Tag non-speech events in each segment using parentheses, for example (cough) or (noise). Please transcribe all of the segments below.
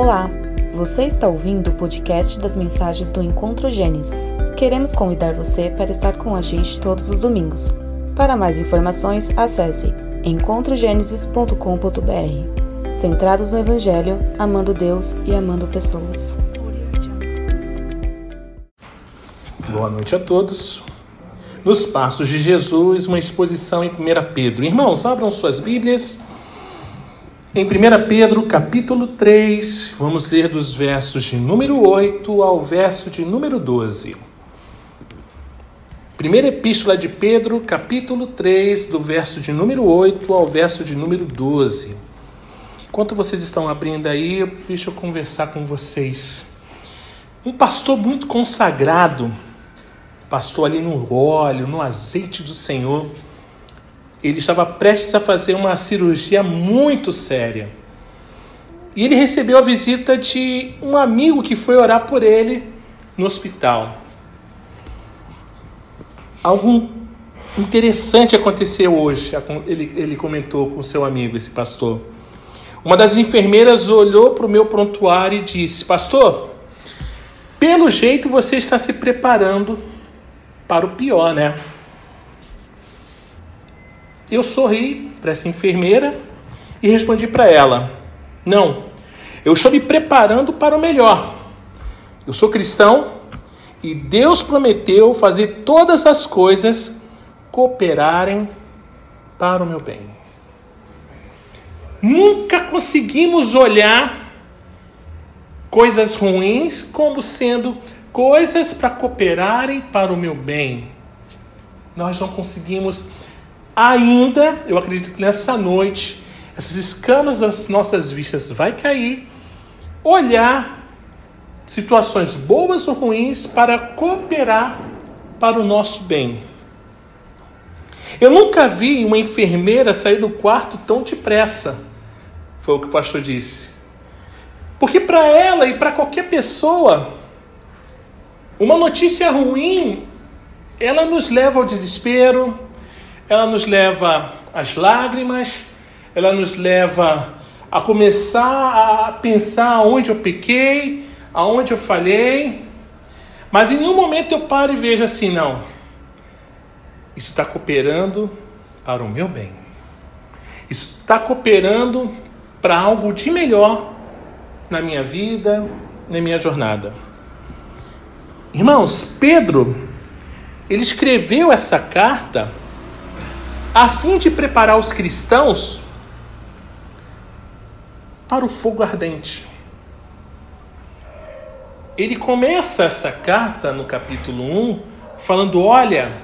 Olá, você está ouvindo o podcast das mensagens do Encontro Gênesis. Queremos convidar você para estar com a gente todos os domingos. Para mais informações, acesse encontrogenesis.com.br. Centrados no Evangelho, amando Deus e amando pessoas. Boa noite a todos. Nos Passos de Jesus, uma exposição em 1 Pedro. Irmãos, abram suas Bíblias. Em 1 Pedro, capítulo 3, vamos ler dos versos de número 8 ao verso de número 12. Primeira Epístola de Pedro, capítulo 3, do verso de número 8 ao verso de número 12. Enquanto vocês estão abrindo aí, deixa eu conversar com vocês. Um pastor muito consagrado, pastor ali no óleo, no azeite do Senhor, ele estava prestes a fazer uma cirurgia muito séria. E ele recebeu a visita de um amigo que foi orar por ele no hospital algo interessante aconteceu hoje, ele, ele comentou com seu amigo, esse pastor. Uma das enfermeiras olhou para o meu prontuário e disse: Pastor, pelo jeito você está se preparando para o pior, né? Eu sorri para essa enfermeira e respondi para ela: Não, eu estou me preparando para o melhor. Eu sou cristão e Deus prometeu fazer todas as coisas cooperarem para o meu bem. Nunca conseguimos olhar coisas ruins como sendo coisas para cooperarem para o meu bem. Nós não conseguimos ainda, eu acredito que nessa noite, essas escamas das nossas vistas vai cair, olhar situações boas ou ruins para cooperar para o nosso bem. Eu nunca vi uma enfermeira sair do quarto tão depressa, foi o que o pastor disse. Porque para ela e para qualquer pessoa, uma notícia ruim, ela nos leva ao desespero, ela nos leva às lágrimas, ela nos leva a começar a pensar onde eu pequei, aonde eu falhei, mas em nenhum momento eu paro e vejo assim, não. Isso está cooperando para o meu bem. Isso está cooperando para algo de melhor na minha vida, na minha jornada. Irmãos, Pedro, ele escreveu essa carta a fim de preparar os cristãos para o fogo ardente ele começa essa carta no capítulo 1 falando: Olha,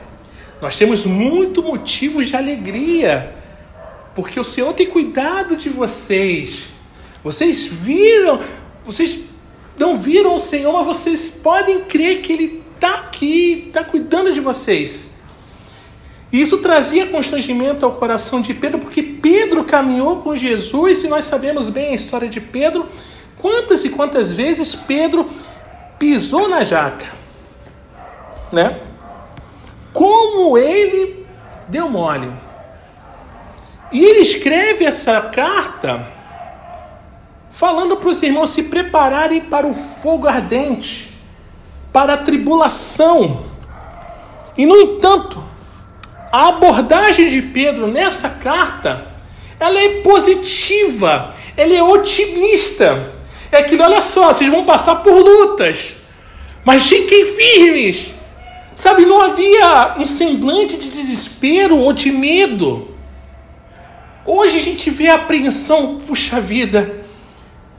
nós temos muito motivos de alegria, porque o Senhor tem cuidado de vocês. Vocês viram, vocês não viram o Senhor, mas vocês podem crer que Ele está aqui, está cuidando de vocês. Isso trazia constrangimento ao coração de Pedro, porque Pedro caminhou com Jesus e nós sabemos bem a história de Pedro. Quantas e quantas vezes Pedro pisou na jaca, né? Como ele deu mole. E ele escreve essa carta falando para os irmãos se prepararem para o fogo ardente, para a tribulação. E no entanto, a abordagem de Pedro nessa carta, ela é positiva, ela é otimista. É aquilo, olha só, vocês vão passar por lutas, mas fiquem firmes. Sabe, não havia um semblante de desespero ou de medo. Hoje a gente vê a apreensão, puxa vida,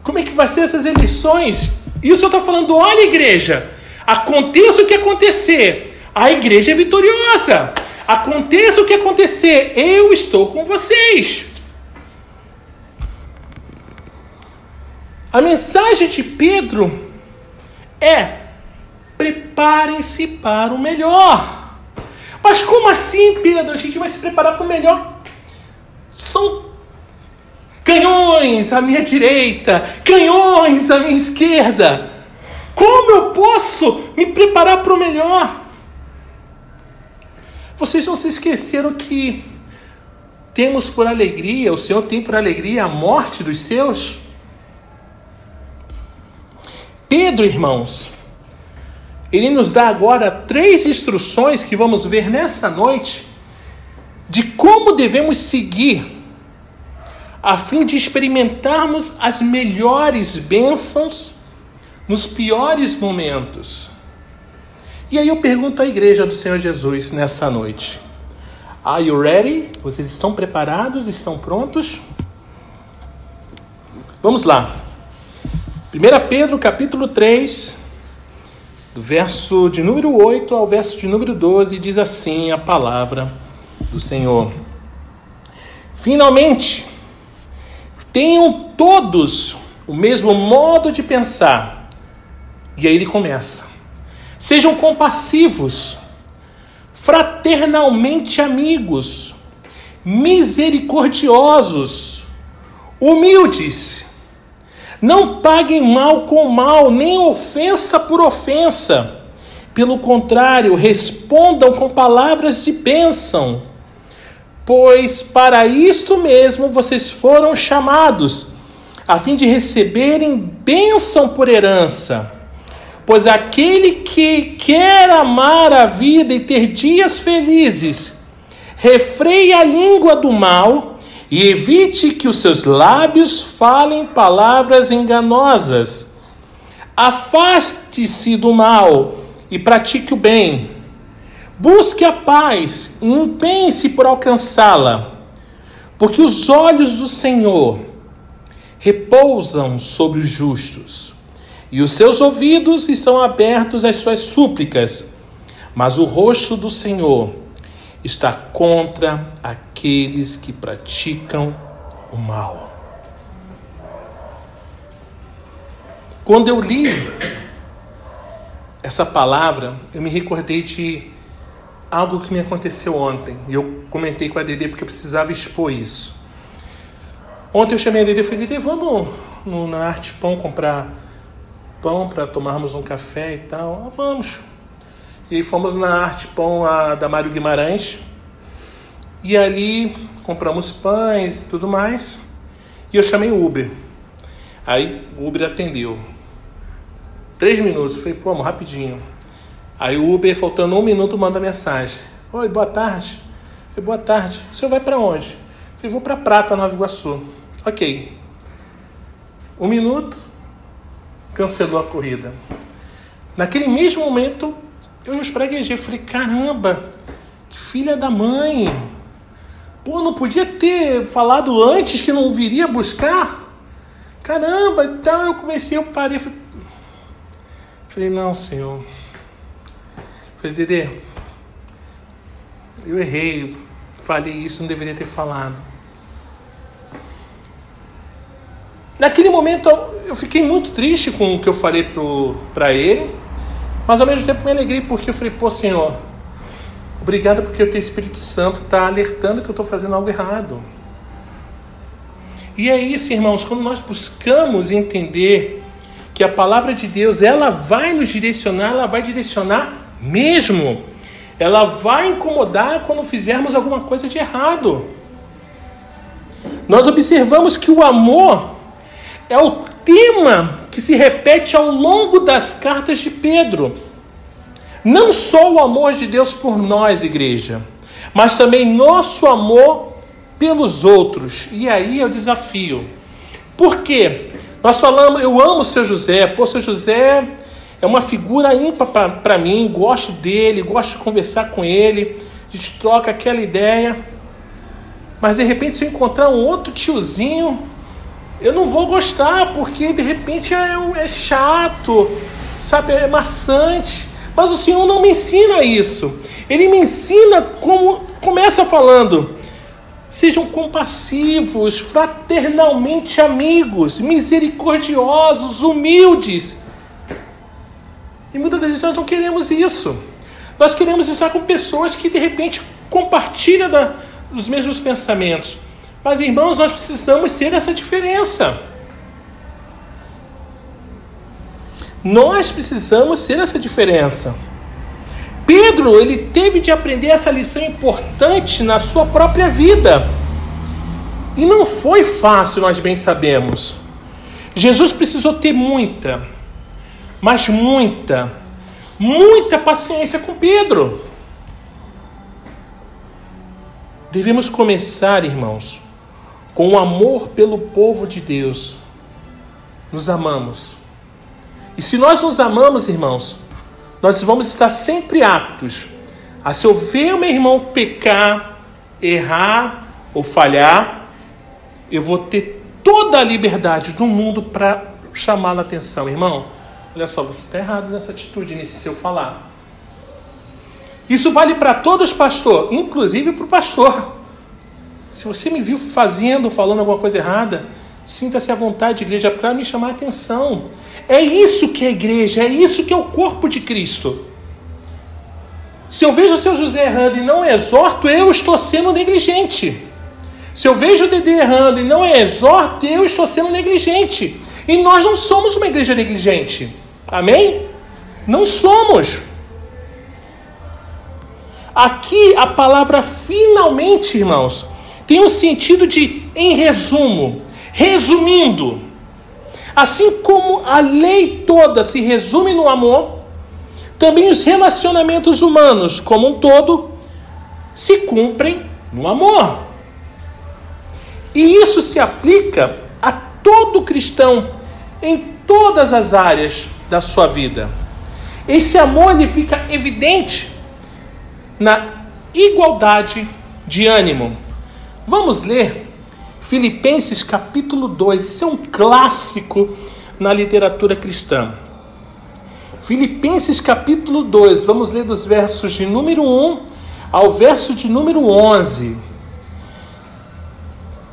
como é que vai ser essas eleições? Isso eu estou falando, olha igreja, aconteça o que acontecer, a igreja é vitoriosa. Aconteça o que acontecer, eu estou com vocês. A mensagem de Pedro é: preparem-se para o melhor. Mas como assim, Pedro? A gente vai se preparar para o melhor? São canhões à minha direita, canhões à minha esquerda. Como eu posso me preparar para o melhor? Vocês não se esqueceram que temos por alegria, o Senhor tem por alegria a morte dos seus? Pedro, irmãos, ele nos dá agora três instruções que vamos ver nessa noite de como devemos seguir a fim de experimentarmos as melhores bênçãos nos piores momentos. E aí eu pergunto à igreja do Senhor Jesus nessa noite: Are you ready? Vocês estão preparados? Estão prontos? Vamos lá. 1 Pedro capítulo 3, do verso de número 8 ao verso de número 12, diz assim a palavra do Senhor. Finalmente, tenham todos o mesmo modo de pensar. E aí ele começa. Sejam compassivos, fraternalmente amigos, misericordiosos, humildes não paguem mal com mal, nem ofensa por ofensa. Pelo contrário, respondam com palavras de bênção, pois para isto mesmo vocês foram chamados, a fim de receberem bênção por herança. Pois aquele que quer amar a vida e ter dias felizes, refreie a língua do mal e evite que os seus lábios falem palavras enganosas. Afaste-se do mal e pratique o bem. Busque a paz e empenhe-se por alcançá-la, porque os olhos do Senhor repousam sobre os justos, e os seus ouvidos estão abertos às suas súplicas, mas o rosto do Senhor está contra aqueles que praticam o mal. Quando eu li essa palavra, eu me recordei de algo que me aconteceu ontem. E eu comentei com a Dede porque eu precisava expor isso. Ontem eu chamei a Dede e falei, Dede, vamos no, na Arte Pão comprar pão para tomarmos um café e tal. Ah, vamos. E fomos na Arte Pão a, da Mário Guimarães. E ali compramos pães e tudo mais. E eu chamei o Uber. Aí o Uber atendeu. Três minutos. Eu falei, pô, rapidinho. Aí o Uber, faltando um minuto, manda mensagem. Oi, boa tarde. Eu, boa tarde. O senhor vai para onde? Eu falei, vou para Prata, Nova Iguaçu. Ok. Um minuto, cancelou a corrida. Naquele mesmo momento, eu me espraguejei. Falei, caramba, que filha da mãe. Pô, não podia ter falado antes que não viria buscar? Caramba, então eu comecei, eu parei. Falei, falei não, senhor. Falei, Dedê, eu errei, falei isso, não deveria ter falado. Naquele momento eu fiquei muito triste com o que eu falei para ele mas ao mesmo tempo me alegrei porque eu falei, pô, Senhor, obrigado porque o teu Espírito Santo está alertando que eu estou fazendo algo errado. E é isso, irmãos, quando nós buscamos entender que a palavra de Deus, ela vai nos direcionar, ela vai direcionar mesmo. Ela vai incomodar quando fizermos alguma coisa de errado. Nós observamos que o amor é o tema que se repete ao longo das cartas de Pedro. Não só o amor de Deus por nós, igreja, mas também nosso amor pelos outros. E aí é o desafio. Por quê? Nós falamos, eu amo seu José, pô, seu José é uma figura ímpar para mim, gosto dele, gosto de conversar com ele, a gente troca aquela ideia. Mas de repente, se eu encontrar um outro tiozinho eu não vou gostar, porque de repente é, é chato, sabe, é maçante. Mas o Senhor não me ensina isso. Ele me ensina como começa falando: sejam compassivos, fraternalmente amigos, misericordiosos, humildes. E muitas das vezes nós não queremos isso. Nós queremos estar com pessoas que de repente compartilham da, os mesmos pensamentos. Mas irmãos, nós precisamos ser essa diferença. Nós precisamos ser essa diferença. Pedro, ele teve de aprender essa lição importante na sua própria vida. E não foi fácil, nós bem sabemos. Jesus precisou ter muita, mas muita, muita paciência com Pedro. Devemos começar, irmãos, com o amor pelo povo de Deus. Nos amamos. E se nós nos amamos, irmãos, nós vamos estar sempre aptos a se eu ver meu irmão pecar, errar ou falhar, eu vou ter toda a liberdade do mundo para chamar a atenção. Irmão, olha só, você está errado nessa atitude, nesse seu falar. Isso vale para todos, pastor, inclusive para o pastor. Se você me viu fazendo, falando alguma coisa errada, sinta-se à vontade, igreja, para me chamar a atenção. É isso que é a igreja, é isso que é o corpo de Cristo. Se eu vejo o seu José errando e não exorto, eu estou sendo negligente. Se eu vejo o Dedê errando e não exorto, eu estou sendo negligente. E nós não somos uma igreja negligente. Amém? Não somos. Aqui a palavra finalmente, irmãos, tem um sentido de em resumo, resumindo. Assim como a lei toda se resume no amor, também os relacionamentos humanos, como um todo, se cumprem no amor. E isso se aplica a todo cristão em todas as áreas da sua vida. Esse amor ele fica evidente na igualdade de ânimo. Vamos ler Filipenses capítulo 2. Isso é um clássico na literatura cristã. Filipenses capítulo 2, vamos ler dos versos de número 1 ao verso de número 11.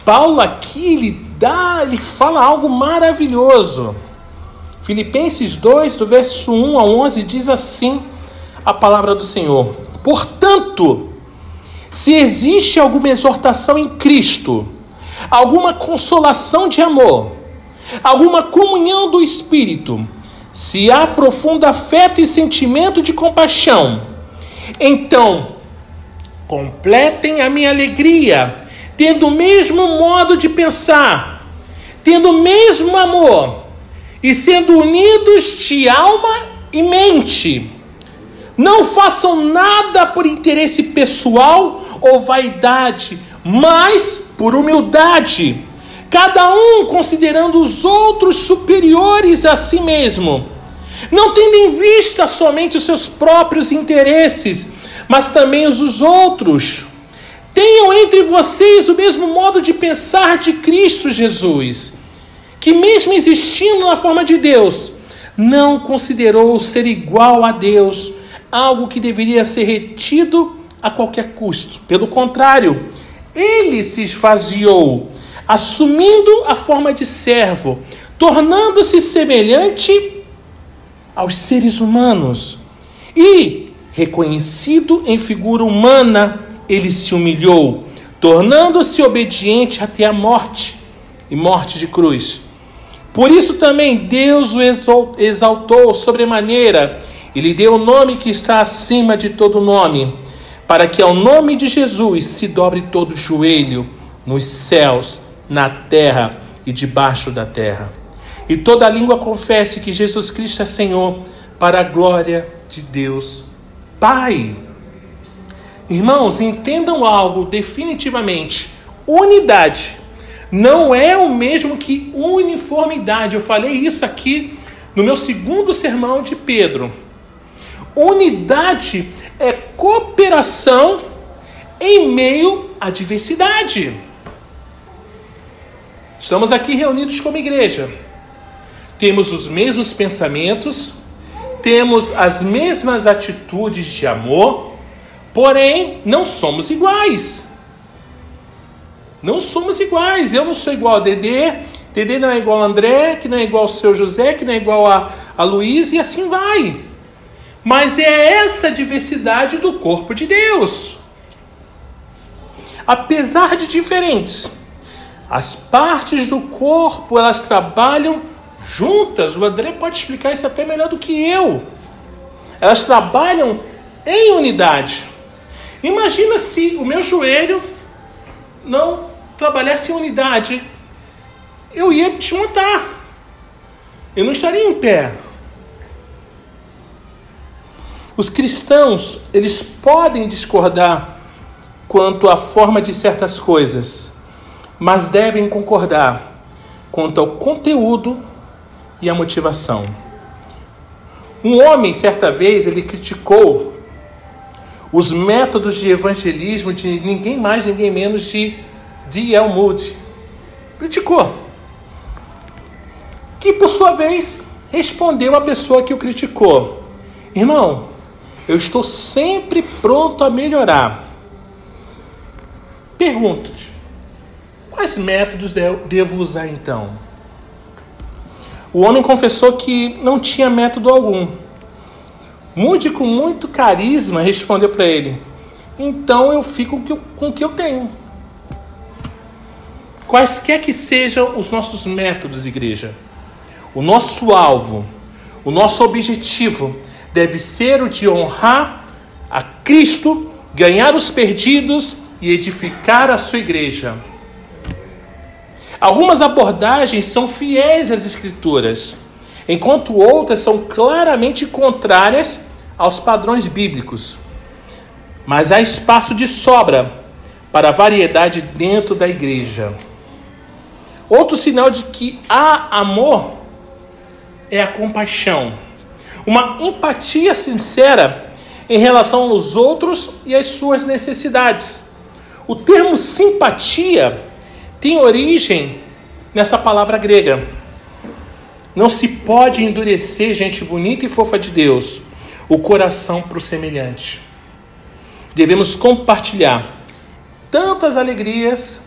Paulo aqui ele dá, ele fala algo maravilhoso. Filipenses 2, do verso 1 ao 11 diz assim a palavra do Senhor: Portanto, se existe alguma exortação em Cristo, alguma consolação de amor, alguma comunhão do espírito, se há profundo afeto e sentimento de compaixão, então completem a minha alegria, tendo o mesmo modo de pensar, tendo o mesmo amor e sendo unidos de alma e mente. Não façam nada por interesse pessoal ou vaidade, mas por humildade cada um considerando os outros superiores a si mesmo, não tendo em vista somente os seus próprios interesses, mas também os dos outros. Tenham entre vocês o mesmo modo de pensar de Cristo Jesus, que, mesmo existindo na forma de Deus, não considerou ser igual a Deus algo que deveria ser retido a qualquer custo. Pelo contrário, ele se esvaziou assumindo a forma de servo, tornando-se semelhante aos seres humanos. E, reconhecido em figura humana, ele se humilhou, tornando-se obediente até a morte e morte de cruz. Por isso também Deus o exaltou sobremaneira e lhe deu o nome que está acima de todo nome, para que ao nome de Jesus se dobre todo joelho nos céus na terra e debaixo da terra. E toda língua confesse que Jesus Cristo é Senhor, para a glória de Deus Pai. Irmãos, entendam algo definitivamente: unidade não é o mesmo que uniformidade. Eu falei isso aqui no meu segundo sermão de Pedro. Unidade é cooperação em meio à diversidade. Estamos aqui reunidos como igreja. Temos os mesmos pensamentos, temos as mesmas atitudes de amor, porém não somos iguais. Não somos iguais. Eu não sou igual a Dedê, Dedê não é igual a André, que não é igual ao seu José, que não é igual a, a Luiz, e assim vai. Mas é essa diversidade do corpo de Deus. Apesar de diferentes, as partes do corpo, elas trabalham juntas. O André pode explicar isso até melhor do que eu. Elas trabalham em unidade. Imagina se o meu joelho não trabalhasse em unidade. Eu ia desmontar. Eu não estaria em pé. Os cristãos, eles podem discordar quanto à forma de certas coisas, mas devem concordar quanto ao conteúdo e à motivação. Um homem, certa vez, ele criticou os métodos de evangelismo de ninguém mais, ninguém menos de D.L. Moody. Criticou. Que, por sua vez, respondeu a pessoa que o criticou: Irmão, eu estou sempre pronto a melhorar. Pergunto-te: quais métodos devo usar então? O homem confessou que não tinha método algum. Mude com muito carisma respondeu para ele: Então eu fico com o que eu tenho. Quaisquer que sejam os nossos métodos, igreja, o nosso alvo, o nosso objetivo deve ser o de honrar a Cristo, ganhar os perdidos e edificar a sua igreja. Algumas abordagens são fiéis às Escrituras, enquanto outras são claramente contrárias aos padrões bíblicos. Mas há espaço de sobra para variedade dentro da igreja. Outro sinal de que há amor é a compaixão, uma empatia sincera em relação aos outros e às suas necessidades. O termo simpatia tem origem nessa palavra grega. Não se pode endurecer, gente bonita e fofa de Deus, o coração para o semelhante. Devemos compartilhar tanto as alegrias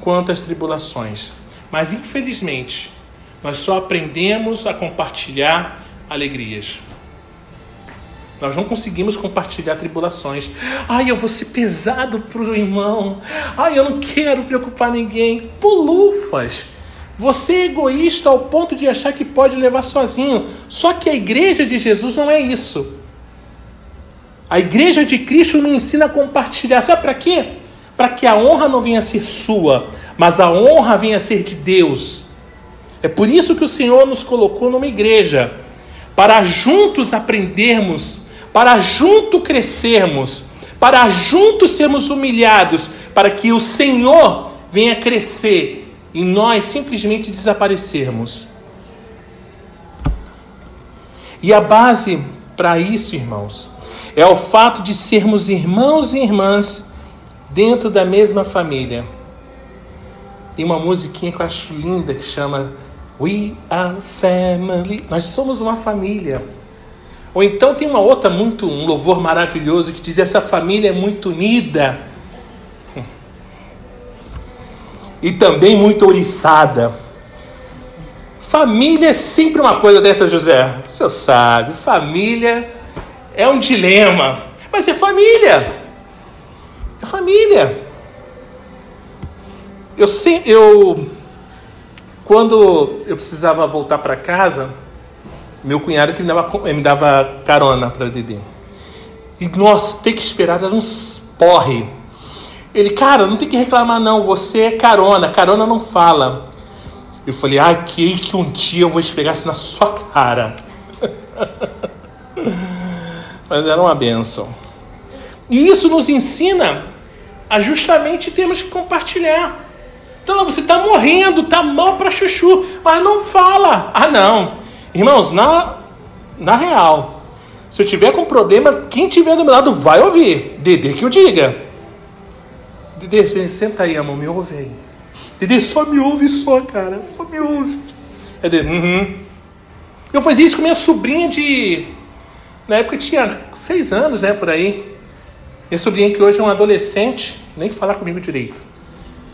quanto as tribulações. Mas infelizmente, nós só aprendemos a compartilhar alegrias. Nós não conseguimos compartilhar tribulações. Ai, eu vou ser pesado para o irmão. Ai, eu não quero preocupar ninguém. Pulufas. Você é egoísta ao ponto de achar que pode levar sozinho. Só que a igreja de Jesus não é isso. A igreja de Cristo nos ensina a compartilhar. Sabe para quê? Para que a honra não venha a ser sua, mas a honra venha a ser de Deus. É por isso que o Senhor nos colocou numa igreja para juntos aprendermos, para junto crescermos, para juntos sermos humilhados, para que o Senhor venha crescer e nós simplesmente desaparecermos. E a base para isso, irmãos, é o fato de sermos irmãos e irmãs dentro da mesma família. Tem uma musiquinha que eu acho linda que chama We are family. Nós somos uma família. Ou então tem uma outra muito um louvor maravilhoso que diz essa família é muito unida. E também muito ouriçada. Família é sempre uma coisa dessa, José. Senhor sabe, família é um dilema. Mas é família. É família. Eu, eu quando eu precisava voltar para casa, meu cunhado que me dava, me dava carona para Dedê. E nossa, ter que esperar era um porre. Ele, cara, não tem que reclamar não, você é carona, carona não fala. Eu falei, ah, que que um dia eu vou esfregar isso na sua cara. (laughs) Mas era uma benção. E isso nos ensina a justamente termos que compartilhar. Então você está morrendo, está mal para chuchu, mas não fala. Ah, não. Irmãos, na, na real, se eu tiver com problema, quem tiver do meu lado vai ouvir. Dedê que eu diga. Dedê, senta aí, amor, me ouve aí. Dedê, só me ouve só, cara, só me ouve. Dedê, uhum. Eu fazia isso com minha sobrinha de. Na época tinha seis anos, né, por aí. Minha sobrinha que hoje é um adolescente, nem falar comigo direito.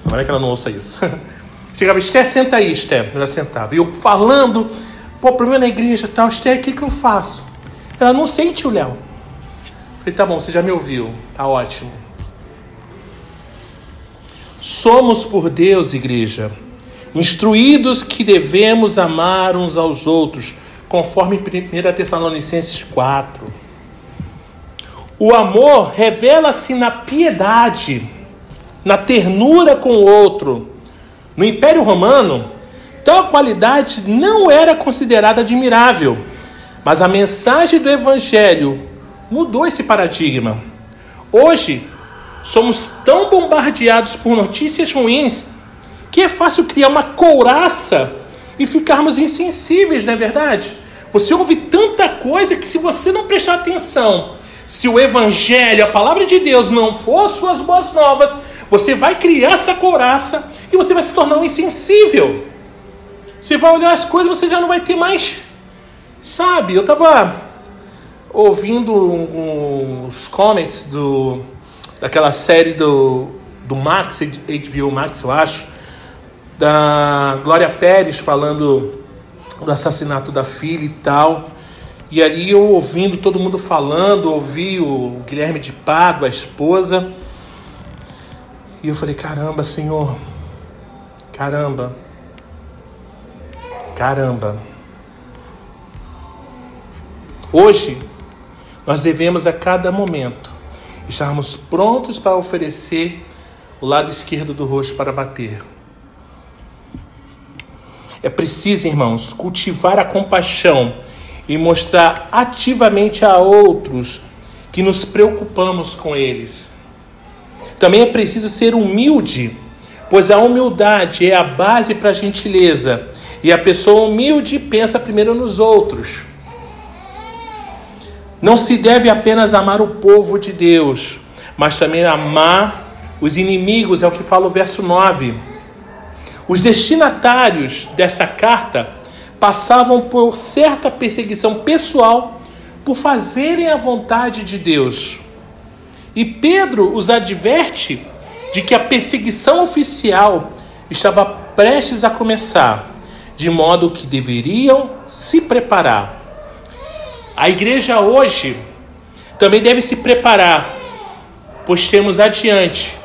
Tomara que ela não ouça isso. (laughs) Chegava, Esther, senta aí, Esther. Ela sentava. E eu falando, pô, problema na igreja tal, Esther, o que, que eu faço? Ela, não sei, tio Léo. Falei, tá bom, você já me ouviu. Tá ótimo. Somos por Deus, igreja, instruídos que devemos amar uns aos outros, conforme 1 Tessalonicenses 4. O amor revela-se na piedade na ternura com o outro. No Império Romano, tal qualidade não era considerada admirável, mas a mensagem do Evangelho mudou esse paradigma. Hoje, somos tão bombardeados por notícias ruins que é fácil criar uma couraça e ficarmos insensíveis, não é verdade? Você ouve tanta coisa que se você não prestar atenção, se o evangelho, a palavra de Deus não for suas boas novas, você vai criar essa couraça e você vai se tornar um insensível. Você vai olhar as coisas, você já não vai ter mais. Sabe, eu estava ouvindo uns comments do, daquela série do, do Max, HBO Max, eu acho, da Glória Pérez falando do assassinato da filha e tal. E ali eu ouvindo todo mundo falando, ouvi o Guilherme de Pado, a esposa. E eu falei: caramba, Senhor, caramba, caramba. Hoje, nós devemos a cada momento estarmos prontos para oferecer o lado esquerdo do rosto para bater. É preciso, irmãos, cultivar a compaixão e mostrar ativamente a outros que nos preocupamos com eles. Também é preciso ser humilde, pois a humildade é a base para a gentileza, e a pessoa humilde pensa primeiro nos outros. Não se deve apenas amar o povo de Deus, mas também amar os inimigos, é o que fala o verso 9. Os destinatários dessa carta passavam por certa perseguição pessoal por fazerem a vontade de Deus. E Pedro os adverte de que a perseguição oficial estava prestes a começar, de modo que deveriam se preparar. A igreja hoje também deve se preparar, pois temos adiante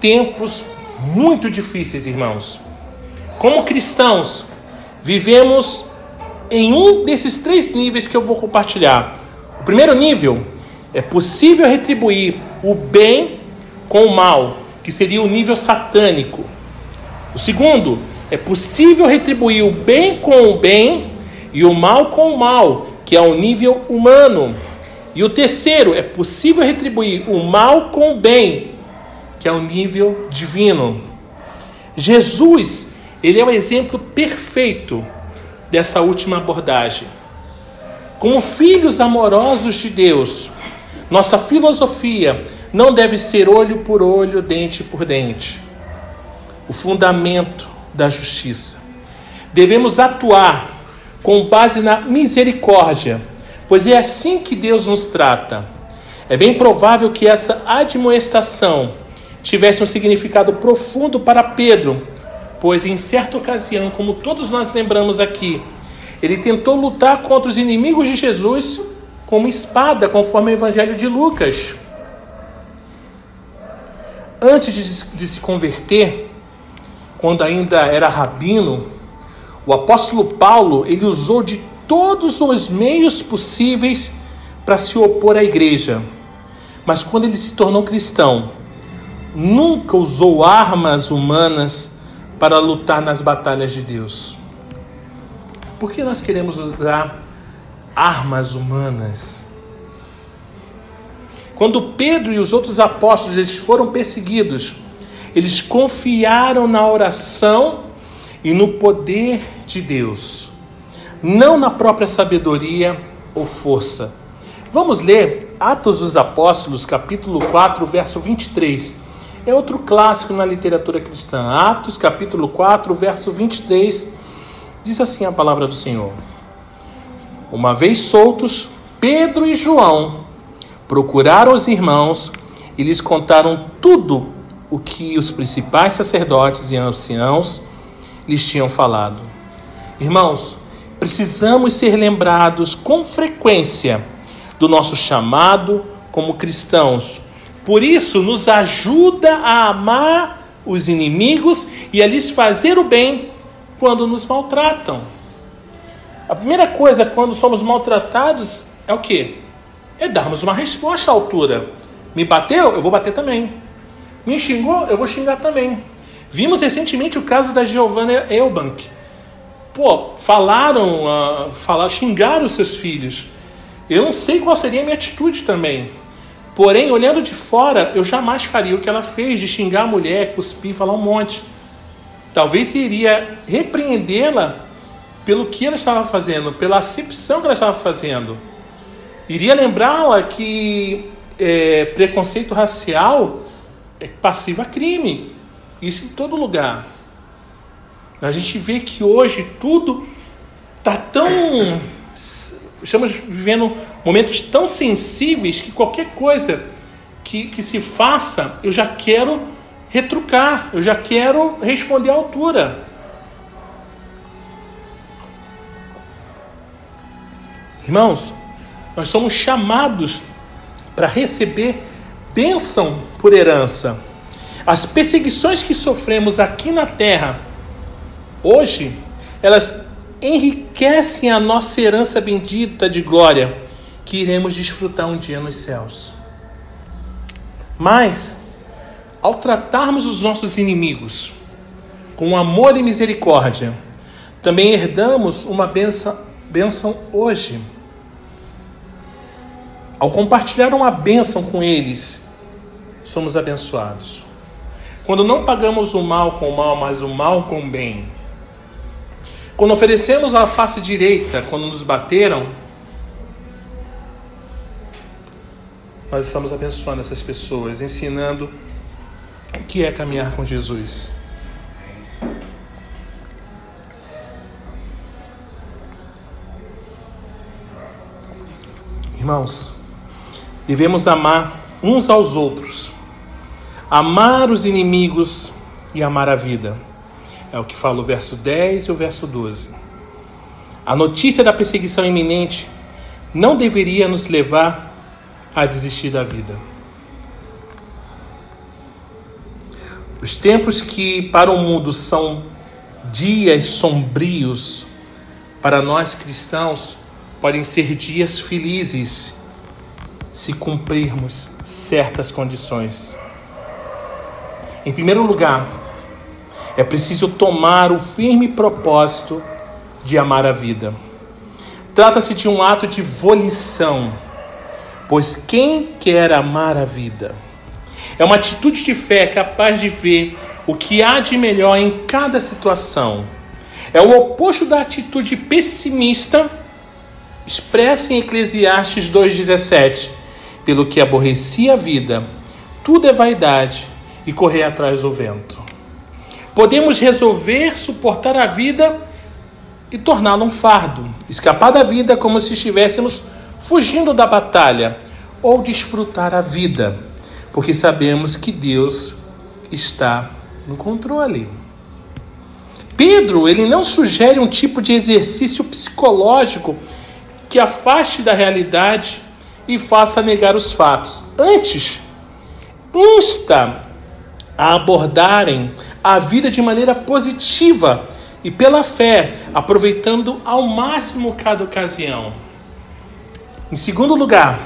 tempos muito difíceis, irmãos. Como cristãos, vivemos em um desses três níveis que eu vou compartilhar. O primeiro nível é possível retribuir o bem com o mal, que seria o nível satânico. O segundo é possível retribuir o bem com o bem e o mal com o mal, que é o nível humano. E o terceiro é possível retribuir o mal com o bem, que é o nível divino. Jesus ele é o exemplo perfeito dessa última abordagem. Como filhos amorosos de Deus, nossa filosofia não deve ser olho por olho, dente por dente. O fundamento da justiça. Devemos atuar com base na misericórdia, pois é assim que Deus nos trata. É bem provável que essa admoestação tivesse um significado profundo para Pedro pois em certa ocasião, como todos nós lembramos aqui, ele tentou lutar contra os inimigos de Jesus com uma espada, conforme o Evangelho de Lucas. Antes de se converter, quando ainda era rabino, o apóstolo Paulo ele usou de todos os meios possíveis para se opor à igreja. Mas quando ele se tornou cristão, nunca usou armas humanas para lutar nas batalhas de Deus? Por que nós queremos usar armas humanas? Quando Pedro e os outros apóstolos eles foram perseguidos, eles confiaram na oração e no poder de Deus, não na própria sabedoria ou força. Vamos ler Atos dos Apóstolos, capítulo 4, verso 23 é outro clássico na literatura cristã. Atos, capítulo 4, verso 23, diz assim a palavra do Senhor: Uma vez soltos, Pedro e João procuraram os irmãos e lhes contaram tudo o que os principais sacerdotes e anciãos lhes tinham falado. Irmãos, precisamos ser lembrados com frequência do nosso chamado como cristãos por isso, nos ajuda a amar os inimigos e a lhes fazer o bem quando nos maltratam. A primeira coisa quando somos maltratados é o que? É darmos uma resposta à altura. Me bateu, eu vou bater também. Me xingou, eu vou xingar também. Vimos recentemente o caso da Giovanna Elbank. Pô, falaram, uh, falaram, xingaram seus filhos. Eu não sei qual seria a minha atitude também. Porém, olhando de fora, eu jamais faria o que ela fez de xingar a mulher, cuspir, falar um monte. Talvez iria repreendê-la pelo que ela estava fazendo, pela acepção que ela estava fazendo. Iria lembrá-la que é, preconceito racial é passivo a crime. Isso em todo lugar. A gente vê que hoje tudo está tão estamos vivendo momentos tão sensíveis que qualquer coisa que, que se faça, eu já quero retrucar, eu já quero responder à altura. Irmãos, nós somos chamados para receber bênção por herança. As perseguições que sofremos aqui na terra, hoje, elas enriquecem a nossa herança bendita de glória que iremos desfrutar um dia nos céus. Mas, ao tratarmos os nossos inimigos com amor e misericórdia, também herdamos uma benção, benção hoje. Ao compartilhar uma bênção com eles, somos abençoados. Quando não pagamos o mal com o mal, mas o mal com o bem, quando oferecemos a face direita, quando nos bateram, nós estamos abençoando essas pessoas, ensinando o que é caminhar com Jesus. Irmãos, devemos amar uns aos outros, amar os inimigos e amar a vida. É o que fala o verso 10 e o verso 12. A notícia da perseguição iminente não deveria nos levar a desistir da vida. Os tempos que para o mundo são dias sombrios, para nós cristãos podem ser dias felizes se cumprirmos certas condições. Em primeiro lugar, é preciso tomar o firme propósito de amar a vida. Trata-se de um ato de volição, pois quem quer amar a vida é uma atitude de fé capaz de ver o que há de melhor em cada situação. É o oposto da atitude pessimista expressa em Eclesiastes 2,17: pelo que aborreci a vida, tudo é vaidade e correr atrás do vento. Podemos resolver suportar a vida e torná-la um fardo, escapar da vida como se estivéssemos fugindo da batalha, ou desfrutar a vida, porque sabemos que Deus está no controle. Pedro, ele não sugere um tipo de exercício psicológico que afaste da realidade e faça negar os fatos. Antes, insta a abordarem a vida de maneira positiva e pela fé, aproveitando ao máximo cada ocasião. Em segundo lugar,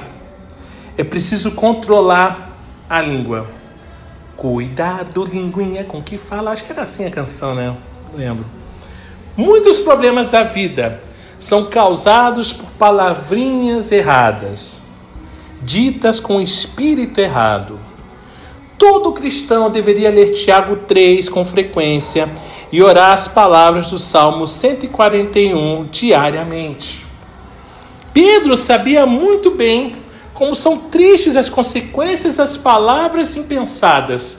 é preciso controlar a língua. Cuidado, linguinha, com que fala. Acho que era assim a canção, né? Lembro. Muitos problemas da vida são causados por palavrinhas erradas, ditas com espírito errado Todo cristão deveria ler Tiago 3 com frequência e orar as palavras do Salmo 141 diariamente. Pedro sabia muito bem como são tristes as consequências das palavras impensadas.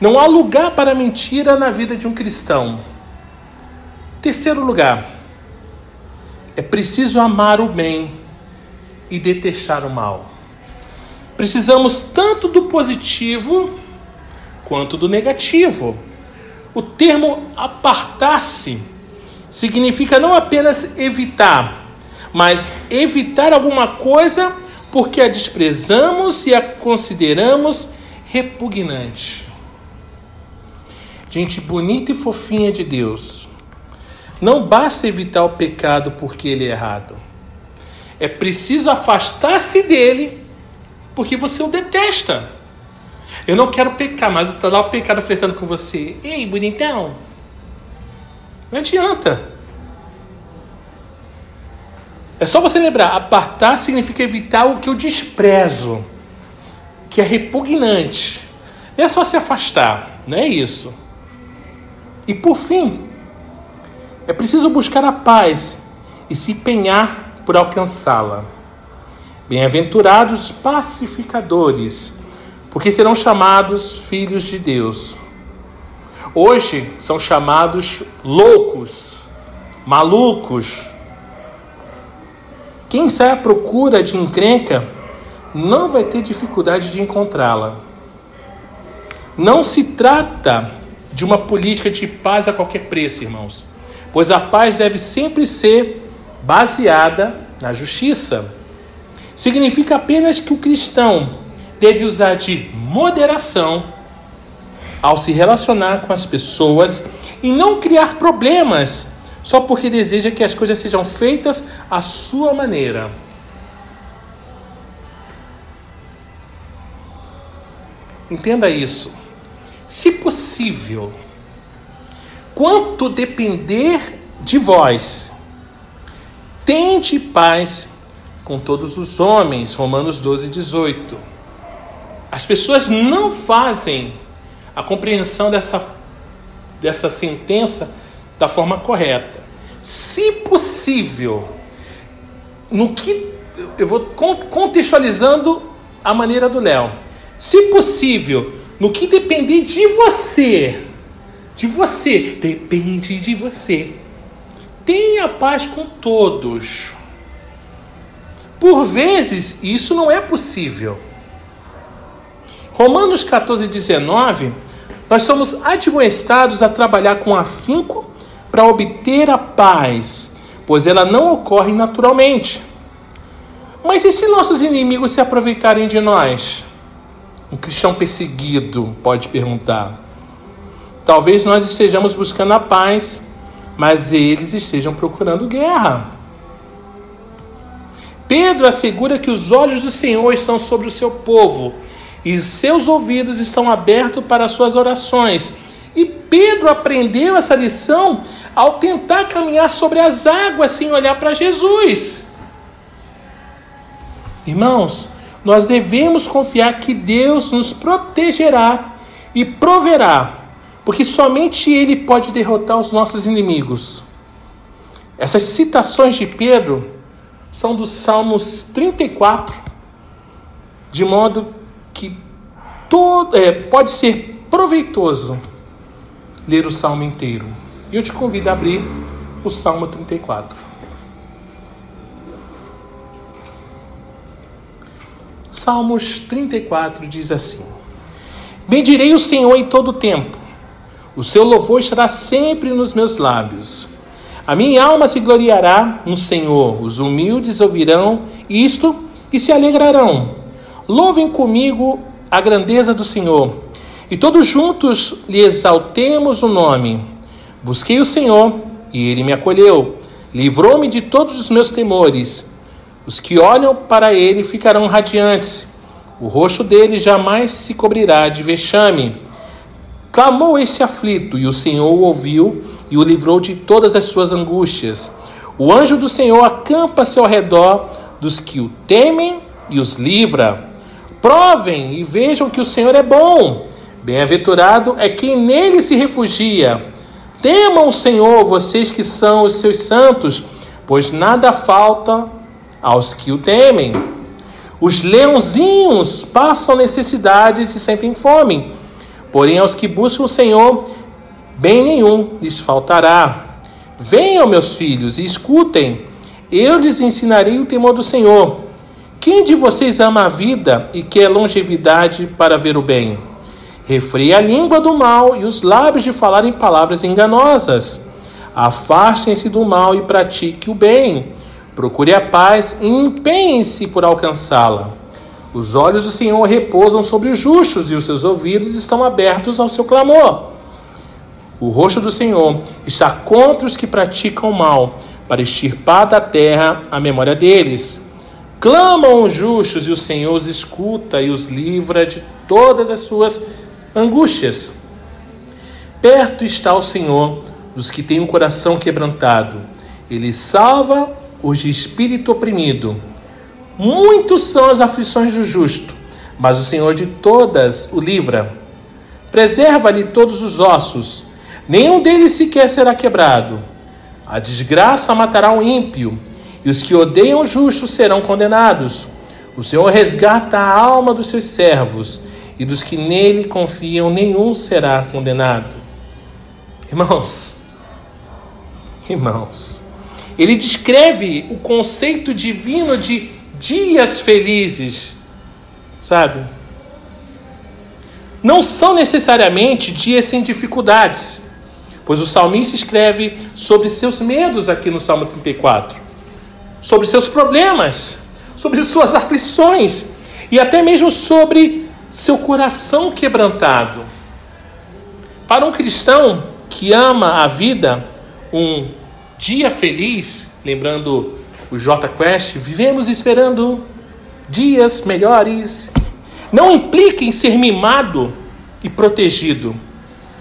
Não há lugar para mentira na vida de um cristão. Terceiro lugar, é preciso amar o bem e detestar o mal. Precisamos tanto do positivo quanto do negativo. O termo apartar-se significa não apenas evitar, mas evitar alguma coisa porque a desprezamos e a consideramos repugnante. Gente bonita e fofinha de Deus. Não basta evitar o pecado porque ele é errado. É preciso afastar-se dele porque você o detesta. Eu não quero pecar, mas está lá o pecado flertando com você. Ei, bonitão. Não adianta. É só você lembrar: apartar significa evitar o que eu desprezo, que é repugnante. Não é só se afastar, não é isso. E por fim, é preciso buscar a paz e se empenhar por alcançá-la. Bem-aventurados pacificadores, porque serão chamados filhos de Deus. Hoje são chamados loucos, malucos. Quem sai à procura de encrenca não vai ter dificuldade de encontrá-la. Não se trata de uma política de paz a qualquer preço, irmãos, pois a paz deve sempre ser baseada na justiça. Significa apenas que o cristão deve usar de moderação ao se relacionar com as pessoas e não criar problemas só porque deseja que as coisas sejam feitas à sua maneira. Entenda isso. Se possível, quanto depender de vós, tende paz com todos os homens. Romanos 12, 18. As pessoas não fazem a compreensão dessa, dessa sentença da forma correta. Se possível, no que eu vou contextualizando a maneira do Léo. Se possível, no que depender de você, de você, depende de você. Tenha paz com todos. Por vezes, isso não é possível. Romanos 14, 19, nós somos admoestados a trabalhar com afinco para obter a paz, pois ela não ocorre naturalmente. Mas e se nossos inimigos se aproveitarem de nós? Um cristão perseguido pode perguntar. Talvez nós estejamos buscando a paz, mas eles estejam procurando guerra. Pedro assegura que os olhos do Senhor estão sobre o seu povo e seus ouvidos estão abertos para as suas orações. E Pedro aprendeu essa lição ao tentar caminhar sobre as águas sem olhar para Jesus. Irmãos, nós devemos confiar que Deus nos protegerá e proverá, porque somente Ele pode derrotar os nossos inimigos. Essas citações de Pedro são dos Salmos 34, de modo que todo, é, pode ser proveitoso ler o Salmo inteiro. E eu te convido a abrir o Salmo 34. Salmos 34 diz assim: Bendirei o Senhor em todo o tempo, o seu louvor estará sempre nos meus lábios. A minha alma se gloriará no Senhor, os humildes ouvirão isto e se alegrarão. Louvem comigo a grandeza do Senhor, e todos juntos lhe exaltemos o nome. Busquei o Senhor, e ele me acolheu, livrou-me de todos os meus temores. Os que olham para ele ficarão radiantes, o rosto dele jamais se cobrirá de vexame. Clamou esse aflito, e o Senhor o ouviu e o livrou de todas as suas angústias. O anjo do Senhor acampa-se ao redor dos que o temem e os livra. Provem e vejam que o Senhor é bom. Bem-aventurado é quem nele se refugia. Temam o Senhor, vocês que são os seus santos, pois nada falta aos que o temem. Os leãozinhos passam necessidades e sentem fome, porém aos que buscam o Senhor, bem nenhum lhes faltará. Venham, meus filhos, e escutem. Eu lhes ensinarei o temor do Senhor. Quem de vocês ama a vida e quer longevidade para ver o bem? Refreie a língua do mal e os lábios de falar em palavras enganosas. Afastem-se do mal e pratique o bem. Procure a paz e empenhem-se por alcançá-la. Os olhos do Senhor repousam sobre os justos e os seus ouvidos estão abertos ao seu clamor. O rosto do Senhor está contra os que praticam mal, para extirpar da terra a memória deles. Clamam os justos e o Senhor os escuta e os livra de todas as suas angústias. Perto está o Senhor dos que têm o um coração quebrantado. Ele salva os de espírito oprimido. Muitos são as aflições do justo, mas o Senhor de todas o livra. Preserva-lhe todos os ossos, nenhum deles sequer será quebrado. A desgraça matará o ímpio, e os que odeiam o justo serão condenados. O Senhor resgata a alma dos seus servos, e dos que nele confiam, nenhum será condenado. Irmãos, irmãos, ele descreve o conceito divino de dias felizes, sabe? Não são necessariamente dias sem dificuldades, pois o salmista escreve sobre seus medos aqui no Salmo 34, sobre seus problemas, sobre suas aflições e até mesmo sobre seu coração quebrantado. Para um cristão que ama a vida, um dia feliz, lembrando o J Quest, vivemos esperando dias melhores. Não implica em ser mimado e protegido.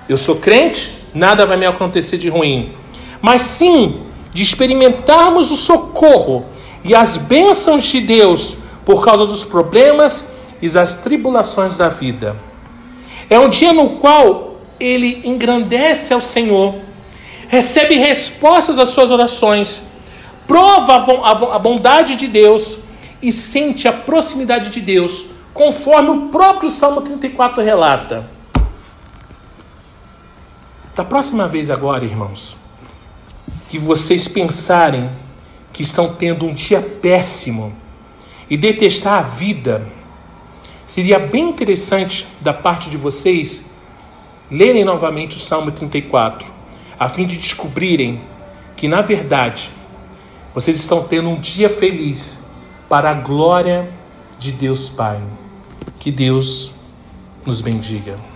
Eu sou crente, nada vai me acontecer de ruim. Mas sim de experimentarmos o socorro e as bênçãos de Deus por causa dos problemas e das tribulações da vida. É um dia no qual ele engrandece ao Senhor recebe respostas às suas orações, prova a bondade de Deus e sente a proximidade de Deus, conforme o próprio Salmo 34 relata. Da próxima vez, agora, irmãos, que vocês pensarem que estão tendo um dia péssimo e detestar a vida, seria bem interessante da parte de vocês lerem novamente o Salmo 34 a fim de descobrirem que, na verdade, vocês estão tendo um dia feliz para a glória de Deus Pai. Que Deus nos bendiga.